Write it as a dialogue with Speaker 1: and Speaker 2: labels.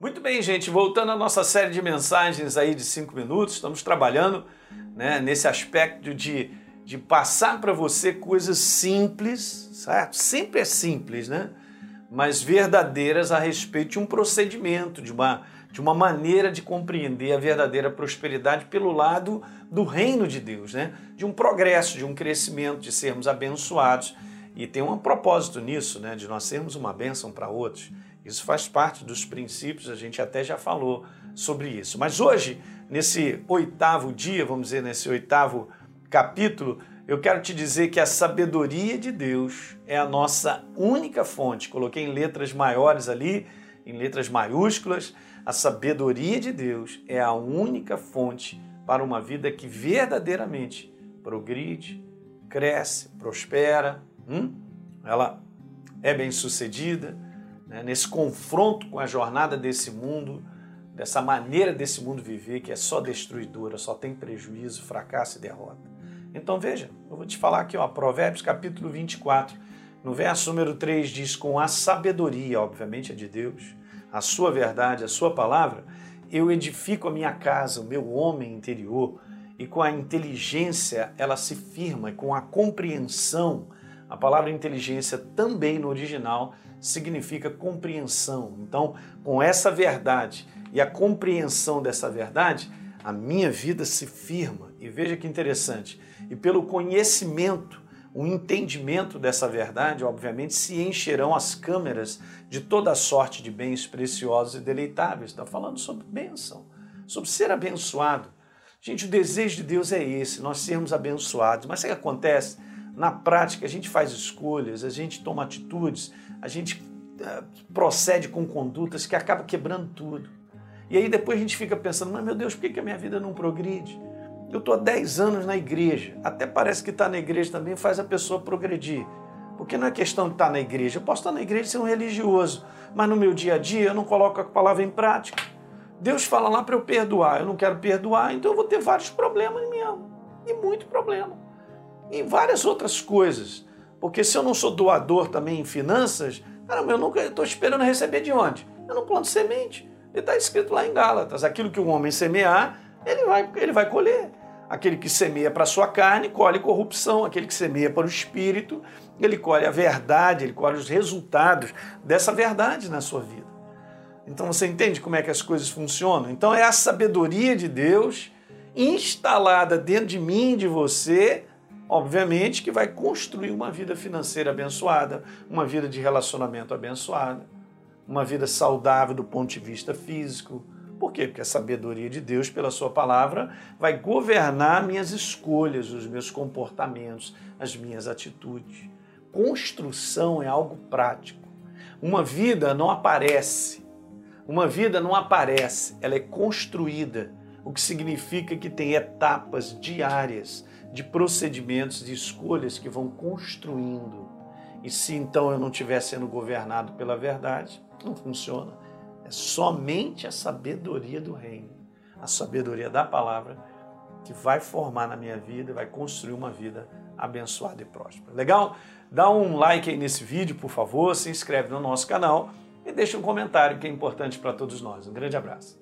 Speaker 1: Muito bem, gente, voltando à nossa série de mensagens aí de cinco minutos, estamos trabalhando né, nesse aspecto de, de passar para você coisas simples, certo? Sempre é simples, né? Mas verdadeiras a respeito de um procedimento, de uma, de uma maneira de compreender a verdadeira prosperidade pelo lado do reino de Deus, né? De um progresso, de um crescimento, de sermos abençoados. E tem um propósito nisso, né? De nós sermos uma bênção para outros. Isso faz parte dos princípios, a gente até já falou sobre isso. Mas hoje, nesse oitavo dia, vamos dizer, nesse oitavo capítulo, eu quero te dizer que a sabedoria de Deus é a nossa única fonte. Coloquei em letras maiores ali, em letras maiúsculas. A sabedoria de Deus é a única fonte para uma vida que verdadeiramente progride, cresce, prospera, hum? ela é bem sucedida né, nesse confronto com a jornada desse mundo, dessa maneira desse mundo viver que é só destruidora, só tem prejuízo, fracasso e derrota. Então veja, eu vou te falar aqui, ó, Provérbios capítulo 24, no verso número 3 diz: Com a sabedoria, obviamente é de Deus, a sua verdade, a sua palavra, eu edifico a minha casa, o meu homem interior, e com a inteligência ela se firma, e com a compreensão, a palavra inteligência também no original significa compreensão. Então, com essa verdade e a compreensão dessa verdade, a minha vida se firma. E veja que interessante. E pelo conhecimento, o entendimento dessa verdade, obviamente, se encherão as câmeras de toda sorte de bens preciosos e deleitáveis. Está falando sobre bênção, sobre ser abençoado. Gente, o desejo de Deus é esse, nós sermos abençoados. Mas o que acontece? Na prática, a gente faz escolhas, a gente toma atitudes, a gente uh, procede com condutas que acabam quebrando tudo. E aí depois a gente fica pensando, mas meu Deus, por que, que a minha vida não progride? Eu estou há 10 anos na igreja, até parece que estar tá na igreja também faz a pessoa progredir. Porque não é questão de estar tá na igreja. Eu posso estar tá na igreja e ser um religioso, mas no meu dia a dia eu não coloco a palavra em prática. Deus fala lá para eu perdoar, eu não quero perdoar, então eu vou ter vários problemas mesmo. E muito problema e várias outras coisas. Porque se eu não sou doador também em finanças, caramba, eu nunca estou esperando receber de onde? Eu não planto semente. Ele está escrito lá em Gálatas: aquilo que o homem semear, ele vai, ele vai colher. Aquele que semeia para a sua carne, colhe corrupção. Aquele que semeia para o espírito, ele colhe a verdade, ele colhe os resultados dessa verdade na sua vida. Então você entende como é que as coisas funcionam? Então é a sabedoria de Deus instalada dentro de mim, de você, obviamente que vai construir uma vida financeira abençoada, uma vida de relacionamento abençoada, uma vida saudável do ponto de vista físico. Por quê? Porque a sabedoria de Deus, pela Sua palavra, vai governar minhas escolhas, os meus comportamentos, as minhas atitudes. Construção é algo prático. Uma vida não aparece. Uma vida não aparece, ela é construída, o que significa que tem etapas diárias de procedimentos, de escolhas que vão construindo. E se então eu não estiver sendo governado pela verdade, não funciona. É somente a sabedoria do reino, a sabedoria da palavra, que vai formar na minha vida, vai construir uma vida abençoada e próspera. Legal? Dá um like aí nesse vídeo, por favor, se inscreve no nosso canal e deixa um comentário que é importante para todos nós. Um grande abraço.